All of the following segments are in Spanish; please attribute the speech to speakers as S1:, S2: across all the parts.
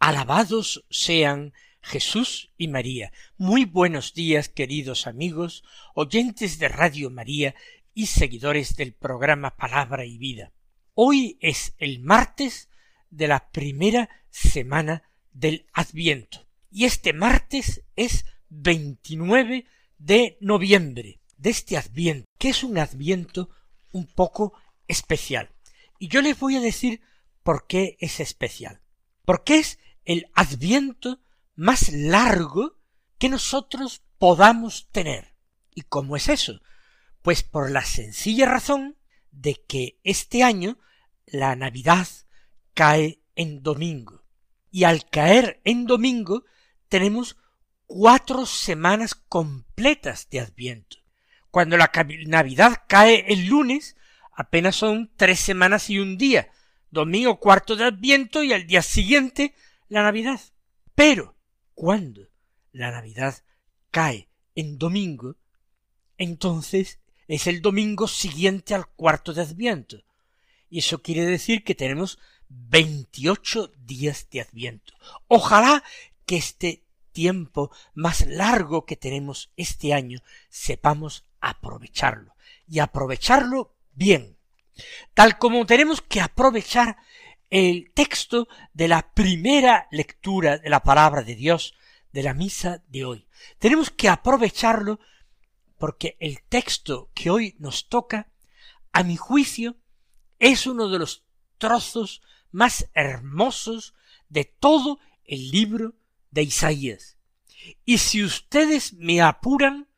S1: Alabados sean Jesús y María. Muy buenos días, queridos amigos, oyentes de Radio María y seguidores del programa Palabra y Vida. Hoy es el martes de la primera semana del Adviento. Y este martes es 29 de noviembre de este Adviento, que es un Adviento un poco especial. Y yo les voy a decir por qué es especial. Porque es el adviento más largo que nosotros podamos tener. ¿Y cómo es eso? Pues por la sencilla razón de que este año la Navidad cae en domingo. Y al caer en domingo tenemos cuatro semanas completas de Adviento. Cuando la Navidad cae el lunes, apenas son tres semanas y un día, domingo cuarto de Adviento y al día siguiente la Navidad. Pero cuando la Navidad cae en domingo, entonces es el domingo siguiente al cuarto de Adviento. Y eso quiere decir que tenemos veintiocho días de Adviento. Ojalá que este tiempo más largo que tenemos este año sepamos aprovecharlo y aprovecharlo bien, tal como tenemos que aprovechar el texto de la primera lectura de la palabra de Dios de la misa de hoy. Tenemos que aprovecharlo porque el texto que hoy nos toca, a mi juicio, es uno de los trozos más hermosos de todo el libro de Isaías. Y si ustedes me apuran,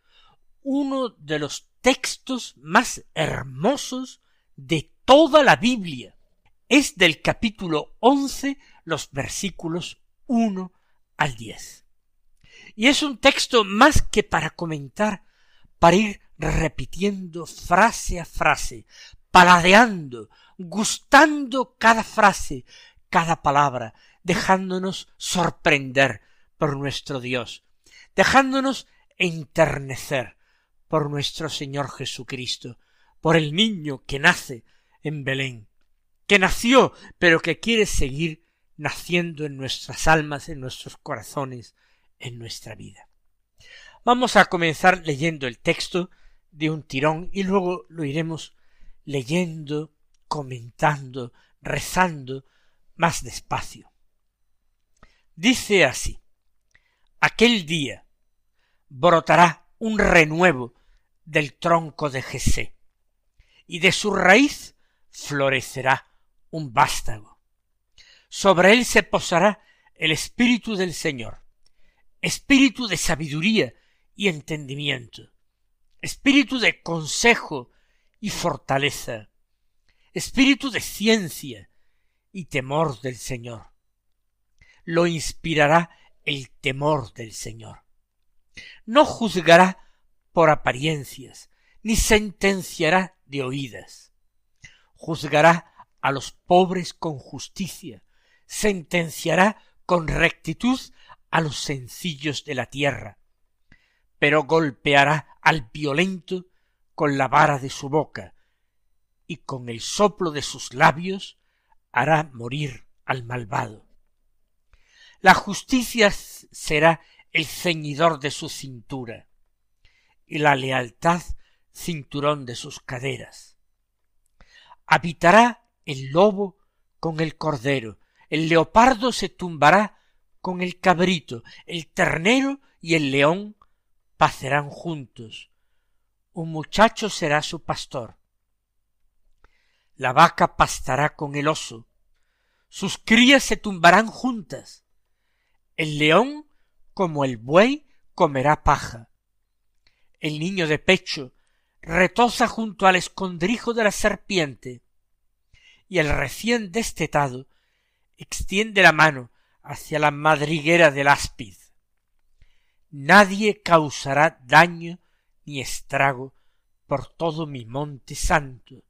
S1: uno de los textos más hermosos de toda la Biblia. Es del capítulo once, los versículos uno al diez. Y es un texto más que para comentar, para ir repitiendo frase a frase, paladeando, gustando cada frase, cada palabra, dejándonos sorprender por nuestro Dios, dejándonos enternecer, por nuestro Señor Jesucristo, por el niño que nace en Belén, que nació, pero que quiere seguir naciendo en nuestras almas, en nuestros corazones, en nuestra vida. Vamos a comenzar leyendo el texto de un tirón y luego lo iremos leyendo, comentando, rezando más despacio. Dice así Aquel día brotará un renuevo del tronco de Jesé, y de su raíz florecerá un vástago. Sobre él se posará el espíritu del Señor, espíritu de sabiduría y entendimiento, espíritu de consejo y fortaleza, espíritu de ciencia y temor del Señor. Lo inspirará el temor del Señor. No juzgará por apariencias, ni sentenciará de oídas. Juzgará a los pobres con justicia, sentenciará con rectitud a los sencillos de la tierra, pero golpeará al violento con la vara de su boca, y con el soplo de sus labios hará morir al malvado. La justicia será el ceñidor de su cintura, y la lealtad cinturón de sus caderas. Habitará el lobo con el cordero, el leopardo se tumbará con el cabrito, el ternero y el león pacerán juntos. Un muchacho será su pastor. La vaca pastará con el oso, sus crías se tumbarán juntas. El león, como el buey, comerá paja el niño de pecho retoza junto al escondrijo de la serpiente, y el recién destetado extiende la mano hacia la madriguera del áspid. Nadie causará daño ni estrago por todo mi monte santo,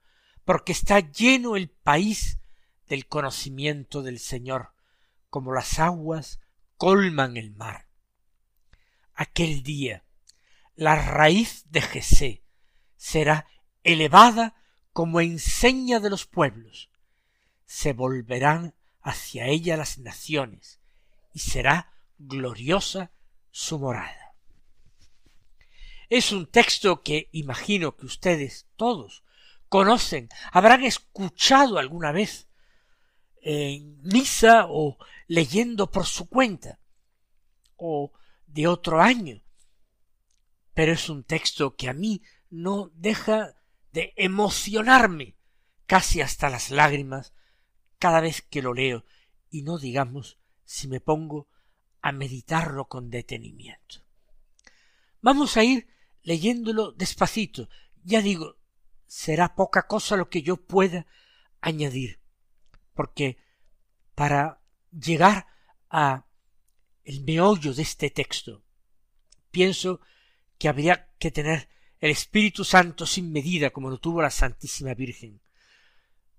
S1: porque está lleno el país del conocimiento del Señor, como las aguas colman el mar. Aquel día la raíz de Jesé será elevada como enseña de los pueblos. Se volverán hacia ella las naciones, y será gloriosa su morada. Es un texto que imagino que ustedes todos conocen, habrán escuchado alguna vez en misa o leyendo por su cuenta o de otro año. Pero es un texto que a mí no deja de emocionarme casi hasta las lágrimas cada vez que lo leo y no digamos si me pongo a meditarlo con detenimiento. Vamos a ir leyéndolo despacito. Ya digo, será poca cosa lo que yo pueda añadir, porque para llegar a el meollo de este texto, pienso que habría que tener el Espíritu Santo sin medida como lo tuvo la Santísima Virgen,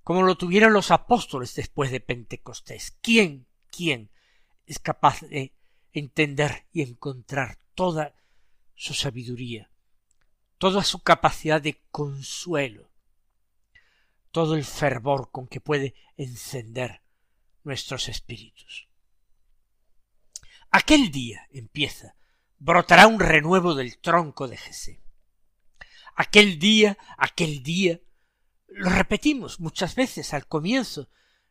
S1: como lo tuvieron los apóstoles después de Pentecostés. ¿Quién, quién es capaz de entender y encontrar toda su sabiduría, toda su capacidad de consuelo, todo el fervor con que puede encender nuestros espíritus. Aquel día empieza, brotará un renuevo del tronco de Jesé. Aquel día, aquel día, lo repetimos muchas veces al comienzo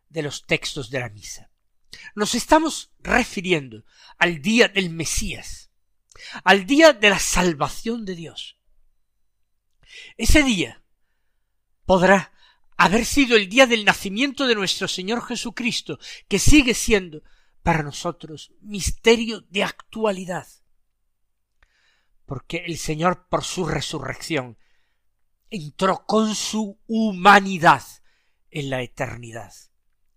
S1: de los textos de la misa. Nos estamos refiriendo al día del Mesías, al día de la salvación de Dios. Ese día podrá haber sido el día del nacimiento de nuestro Señor Jesucristo, que sigue siendo para nosotros misterio de actualidad. Porque el Señor por su resurrección entró con su humanidad en la eternidad.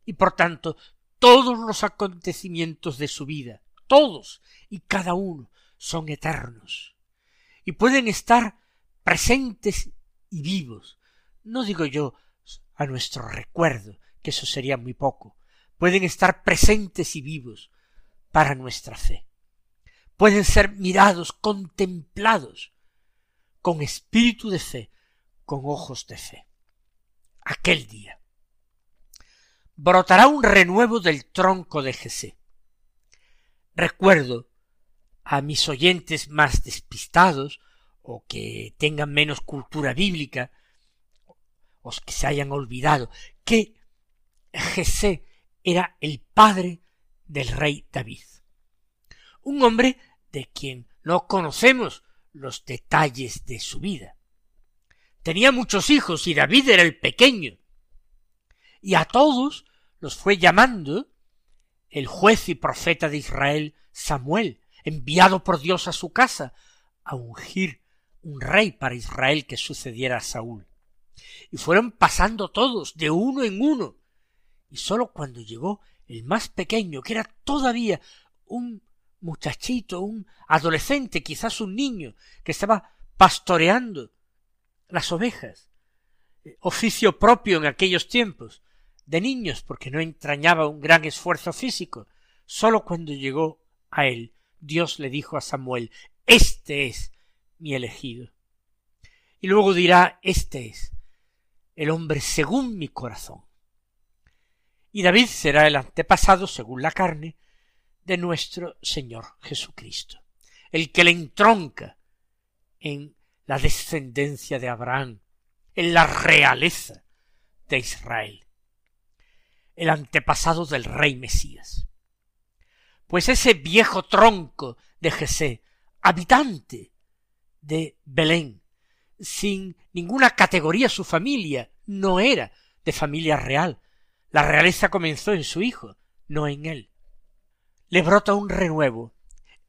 S1: Y por tanto todos los acontecimientos de su vida, todos y cada uno son eternos y pueden estar presentes y vivos. No digo yo a nuestro recuerdo, que eso sería muy poco, pueden estar presentes y vivos para nuestra fe. Pueden ser mirados, contemplados, con espíritu de fe, con ojos de fe. Aquel día brotará un renuevo del tronco de Jesé. Recuerdo a mis oyentes más despistados o que tengan menos cultura bíblica o que se hayan olvidado que Jesé era el padre del rey David. Un hombre de quien no conocemos los detalles de su vida. Tenía muchos hijos y David era el pequeño y a todos los fue llamando el juez y profeta de Israel Samuel, enviado por Dios a su casa a ungir un rey para Israel que sucediera a Saúl. Y fueron pasando todos de uno en uno, y sólo cuando llegó el más pequeño, que era todavía un muchachito, un adolescente, quizás un niño, que estaba pastoreando las ovejas, oficio propio en aquellos tiempos, de niños porque no entrañaba un gran esfuerzo físico. Sólo cuando llegó a él, Dios le dijo a Samuel, Este es mi elegido. Y luego dirá, Este es el hombre según mi corazón. Y David será el antepasado, según la carne, de nuestro Señor Jesucristo, el que le entronca en la descendencia de Abraham, en la realeza de Israel el antepasado del rey Mesías. Pues ese viejo tronco de Jesé, habitante de Belén, sin ninguna categoría su familia, no era de familia real. La realeza comenzó en su hijo, no en él. Le brota un renuevo.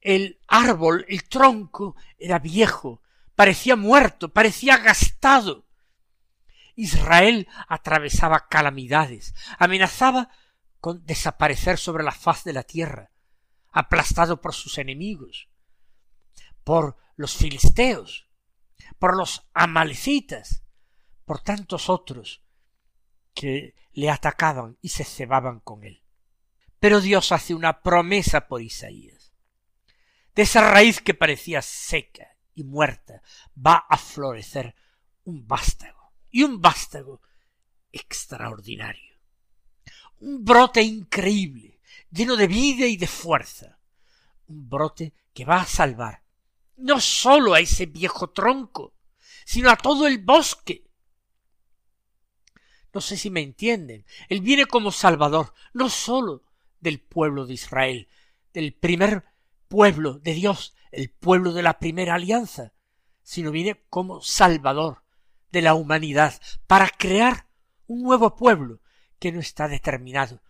S1: El árbol, el tronco, era viejo, parecía muerto, parecía gastado. Israel atravesaba calamidades, amenazaba con desaparecer sobre la faz de la tierra, aplastado por sus enemigos, por los filisteos, por los amalecitas, por tantos otros que le atacaban y se cebaban con él. Pero Dios hace una promesa por Isaías. De esa raíz que parecía seca y muerta va a florecer un vástago, y un vástago extraordinario. Un brote increíble, lleno de vida y de fuerza. Un brote que va a salvar no sólo a ese viejo tronco, sino a todo el bosque. No sé si me entienden. Él viene como Salvador, no sólo del pueblo de Israel, del primer pueblo de Dios, el pueblo de la primera alianza, sino viene como Salvador de la humanidad para crear un nuevo pueblo que no está determinado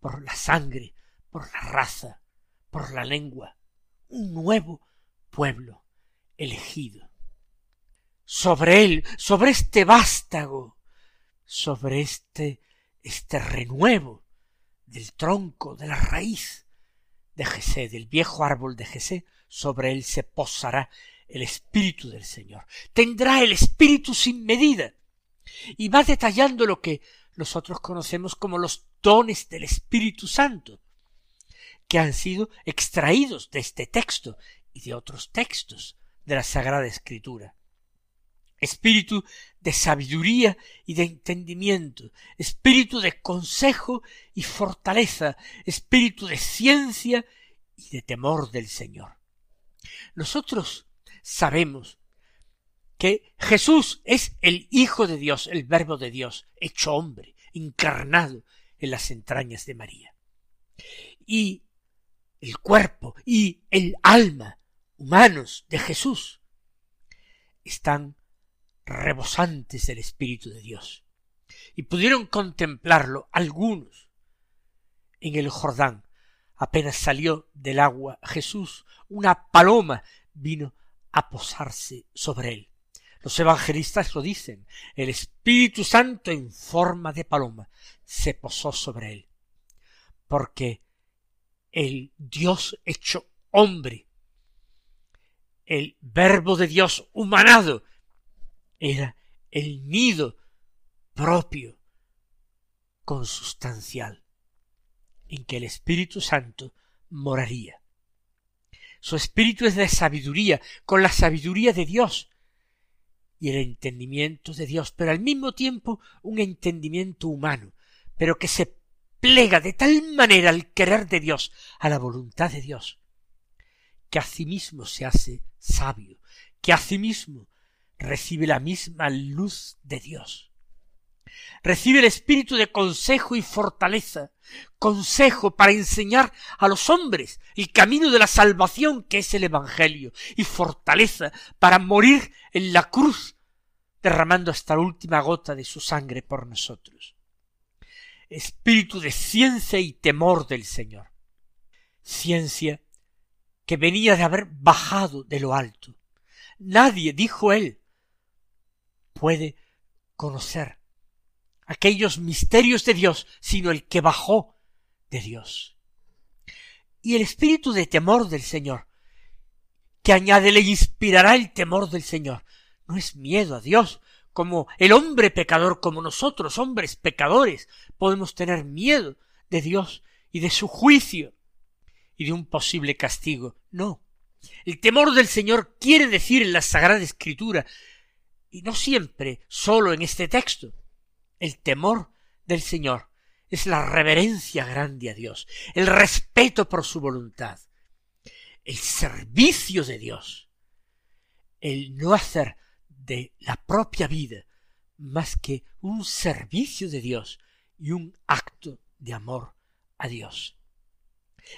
S1: por la sangre, por la raza, por la lengua, un nuevo pueblo elegido. Sobre él, sobre este vástago, sobre este, este renuevo del tronco, de la raíz de Jesé, del viejo árbol de Jesé, sobre él se posará el Espíritu del Señor. Tendrá el Espíritu sin medida. Y va detallando lo que nosotros conocemos como los dones del Espíritu Santo, que han sido extraídos de este texto y de otros textos de la Sagrada Escritura. Espíritu de sabiduría y de entendimiento, espíritu de consejo y fortaleza, espíritu de ciencia y de temor del Señor. Nosotros sabemos que Jesús es el Hijo de Dios, el Verbo de Dios, hecho hombre, encarnado en las entrañas de María. Y el cuerpo y el alma humanos de Jesús están rebosantes del Espíritu de Dios. Y pudieron contemplarlo algunos en el Jordán. Apenas salió del agua Jesús, una paloma vino a posarse sobre él. Los evangelistas lo dicen, el Espíritu Santo en forma de paloma se posó sobre él, porque el Dios hecho hombre el verbo de Dios humanado, era el nido propio, consustancial, en que el Espíritu Santo moraría. Su espíritu es de sabiduría, con la sabiduría de Dios y el entendimiento de Dios, pero al mismo tiempo un entendimiento humano, pero que se plega de tal manera al querer de Dios, a la voluntad de Dios, que asimismo se hace sabio, que asimismo recibe la misma luz de Dios. Recibe el espíritu de consejo y fortaleza, consejo para enseñar a los hombres el camino de la salvación que es el Evangelio, y fortaleza para morir en la cruz, derramando hasta la última gota de su sangre por nosotros. Espíritu de ciencia y temor del Señor. Ciencia que venía de haber bajado de lo alto. Nadie, dijo él, puede conocer aquellos misterios de Dios, sino el que bajó de Dios. Y el espíritu de temor del Señor, que añade le inspirará el temor del Señor, no es miedo a Dios, como el hombre pecador, como nosotros, hombres pecadores, podemos tener miedo de Dios y de su juicio y de un posible castigo. No. El temor del Señor quiere decir en la Sagrada Escritura, y no siempre sólo en este texto, el temor del Señor es la reverencia grande a Dios, el respeto por su voluntad, el servicio de Dios, el no hacer de la propia vida más que un servicio de Dios y un acto de amor a Dios.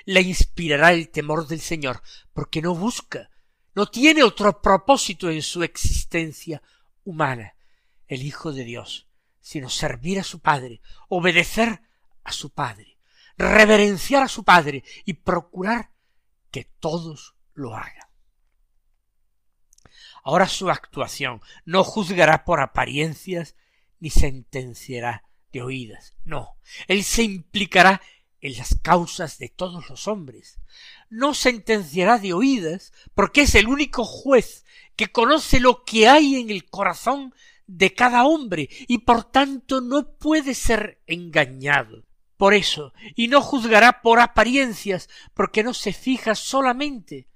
S1: Le inspirará el temor del Señor, porque no busca, no tiene otro propósito en su existencia humana, el Hijo de Dios, sino servir a su Padre, obedecer a su Padre, reverenciar a su Padre y procurar que todos lo hagan. Ahora su actuación no juzgará por apariencias ni sentenciará de oídas. No, Él se implicará en las causas de todos los hombres. No sentenciará de oídas, porque es el único juez que conoce lo que hay en el corazón de cada hombre y por tanto no puede ser engañado. Por eso, y no juzgará por apariencias, porque no se fija solamente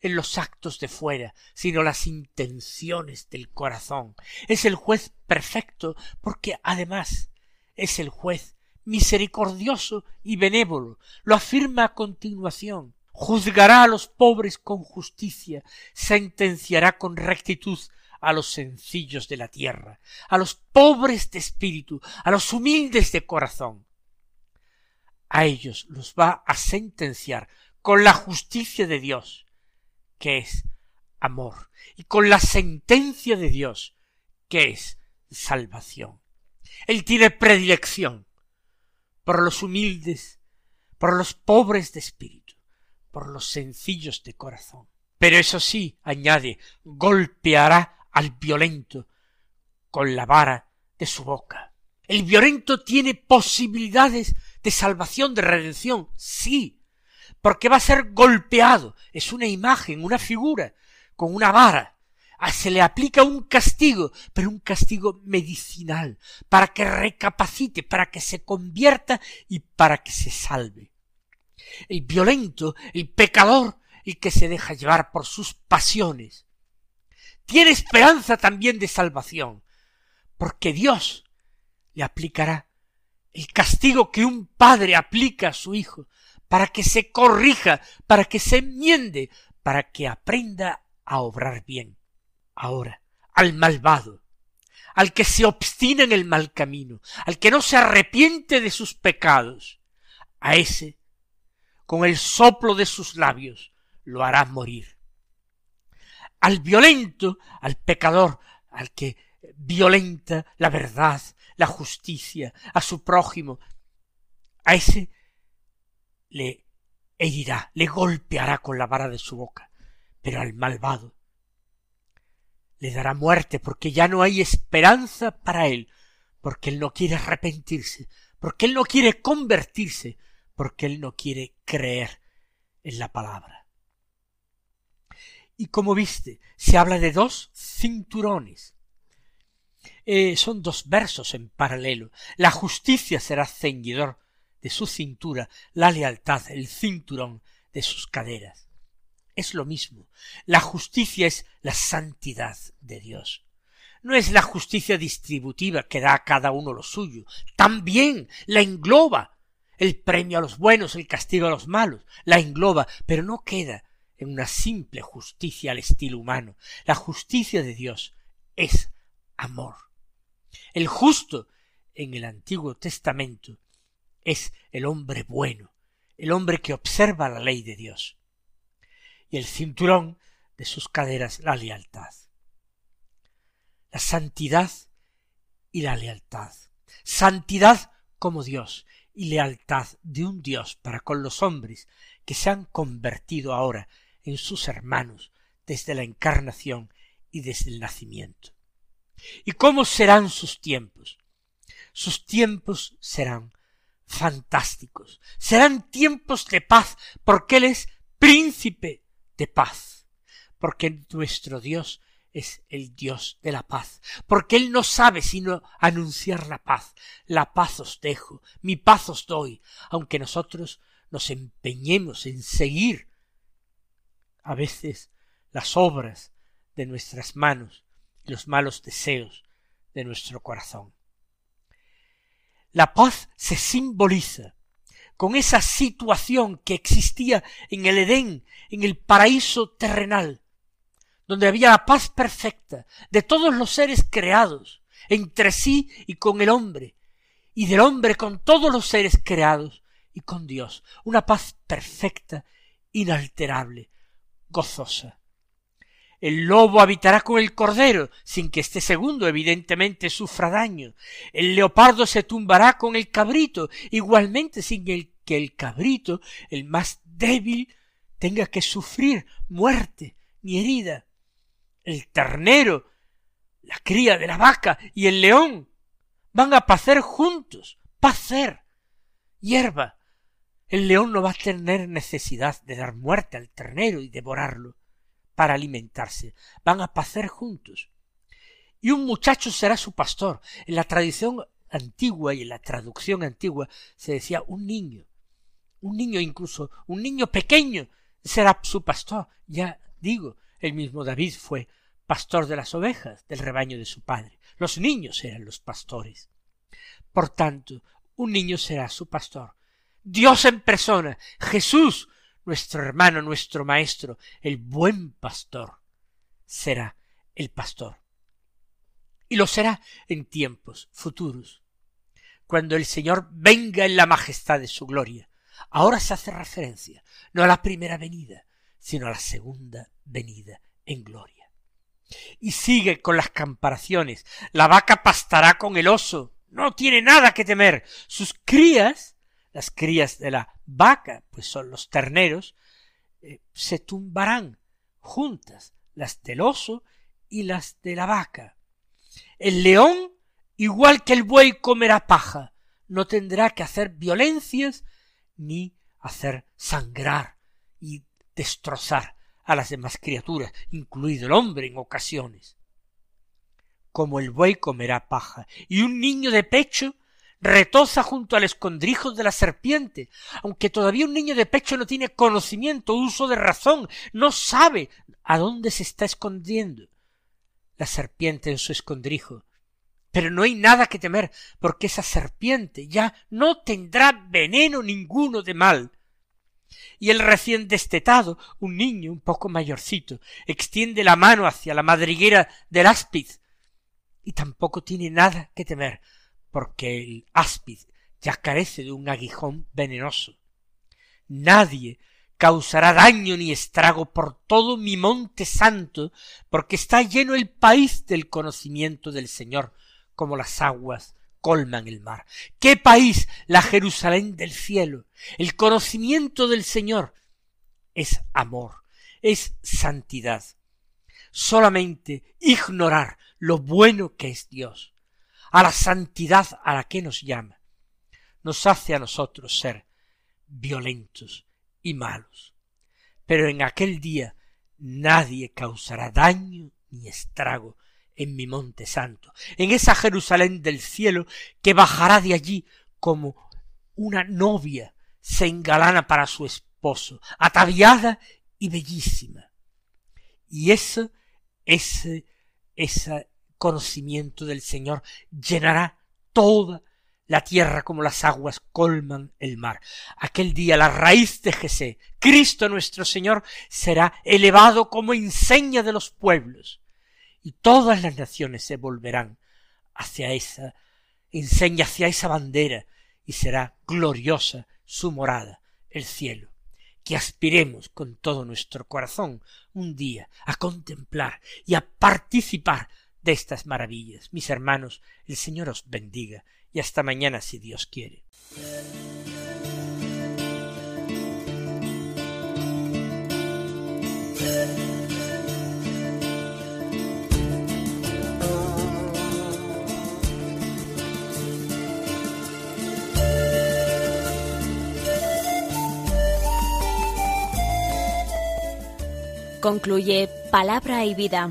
S1: en los actos de fuera, sino las intenciones del corazón. Es el juez perfecto, porque además es el juez misericordioso y benévolo. Lo afirma a continuación. Juzgará a los pobres con justicia, sentenciará con rectitud a los sencillos de la tierra, a los pobres de espíritu, a los humildes de corazón. A ellos los va a sentenciar con la justicia de Dios, que es amor, y con la sentencia de Dios, que es salvación. Él tiene predilección por los humildes, por los pobres de espíritu, por los sencillos de corazón. Pero eso sí, añade, golpeará al violento con la vara de su boca. El violento tiene posibilidades de salvación, de redención, sí, porque va a ser golpeado, es una imagen, una figura, con una vara. Ah, se le aplica un castigo, pero un castigo medicinal, para que recapacite, para que se convierta y para que se salve. El violento, el pecador, el que se deja llevar por sus pasiones, tiene esperanza también de salvación, porque Dios le aplicará el castigo que un padre aplica a su hijo, para que se corrija, para que se enmiende, para que aprenda a obrar bien. Ahora, al malvado, al que se obstina en el mal camino, al que no se arrepiente de sus pecados, a ese, con el soplo de sus labios, lo hará morir al violento, al pecador, al que violenta la verdad, la justicia, a su prójimo, a ese le herirá, le golpeará con la vara de su boca, pero al malvado le dará muerte porque ya no hay esperanza para él, porque él no quiere arrepentirse, porque él no quiere convertirse, porque él no quiere creer en la palabra. Y como viste, se habla de dos cinturones. Eh, son dos versos en paralelo. La justicia será ceñidor de su cintura, la lealtad el cinturón de sus caderas. Es lo mismo. La justicia es la santidad de Dios. No es la justicia distributiva que da a cada uno lo suyo. También la engloba. El premio a los buenos, el castigo a los malos. La engloba, pero no queda en una simple justicia al estilo humano. La justicia de Dios es amor. El justo en el Antiguo Testamento es el hombre bueno, el hombre que observa la ley de Dios. Y el cinturón de sus caderas la lealtad. La santidad y la lealtad. Santidad como Dios y lealtad de un Dios para con los hombres que se han convertido ahora en sus hermanos desde la encarnación y desde el nacimiento. ¿Y cómo serán sus tiempos? Sus tiempos serán fantásticos, serán tiempos de paz, porque Él es príncipe de paz, porque nuestro Dios es el Dios de la paz, porque Él no sabe sino anunciar la paz. La paz os dejo, mi paz os doy, aunque nosotros nos empeñemos en seguir a veces las obras de nuestras manos y los malos deseos de nuestro corazón. La paz se simboliza con esa situación que existía en el Edén, en el paraíso terrenal, donde había la paz perfecta de todos los seres creados, entre sí y con el hombre, y del hombre con todos los seres creados y con Dios, una paz perfecta, inalterable, gozosa. El lobo habitará con el cordero, sin que este segundo evidentemente sufra daño. El leopardo se tumbará con el cabrito, igualmente sin que el cabrito, el más débil, tenga que sufrir muerte ni herida. El ternero, la cría de la vaca y el león van a pacer juntos, pacer, hierba. El león no va a tener necesidad de dar muerte al ternero y devorarlo para alimentarse, van a pacer juntos. Y un muchacho será su pastor. En la tradición antigua y en la traducción antigua se decía un niño, un niño incluso, un niño pequeño será su pastor. Ya digo, el mismo David fue pastor de las ovejas del rebaño de su padre. Los niños eran los pastores. Por tanto, un niño será su pastor. Dios en persona, Jesús, nuestro hermano, nuestro maestro, el buen pastor, será el pastor. Y lo será en tiempos futuros, cuando el Señor venga en la majestad de su gloria. Ahora se hace referencia no a la primera venida, sino a la segunda venida en gloria. Y sigue con las comparaciones. La vaca pastará con el oso. No tiene nada que temer. Sus crías, las crías de la vaca, pues son los terneros, eh, se tumbarán juntas, las del oso y las de la vaca. El león, igual que el buey, comerá paja. No tendrá que hacer violencias ni hacer sangrar y destrozar a las demás criaturas, incluido el hombre en ocasiones. Como el buey comerá paja, y un niño de pecho retoza junto al escondrijo de la serpiente, aunque todavía un niño de pecho no tiene conocimiento, uso de razón, no sabe a dónde se está escondiendo la serpiente en su escondrijo. Pero no hay nada que temer, porque esa serpiente ya no tendrá veneno ninguno de mal, y el recién destetado, un niño un poco mayorcito, extiende la mano hacia la madriguera del áspid, y tampoco tiene nada que temer, porque el áspid ya carece de un aguijón venenoso. Nadie causará daño ni estrago por todo mi monte santo, porque está lleno el país del conocimiento del Señor, como las aguas colman el mar. ¿Qué país? La Jerusalén del cielo. El conocimiento del Señor es amor, es santidad. Solamente ignorar lo bueno que es Dios, a la santidad a la que nos llama, nos hace a nosotros ser violentos y malos. Pero en aquel día nadie causará daño ni estrago en mi monte santo, en esa Jerusalén del cielo que bajará de allí como una novia se engalana para su esposo, ataviada y bellísima. Y ese, ese, ese conocimiento del Señor llenará toda la tierra como las aguas colman el mar. Aquel día la raíz de Jesé, Cristo nuestro Señor, será elevado como enseña de los pueblos y todas las naciones se volverán hacia esa enseña, hacia esa bandera, y será gloriosa su morada, el cielo. Que aspiremos con todo nuestro corazón un día a contemplar y a participar de estas maravillas. Mis hermanos, el Señor os bendiga y hasta mañana si Dios quiere.
S2: Concluye Palabra y Vida,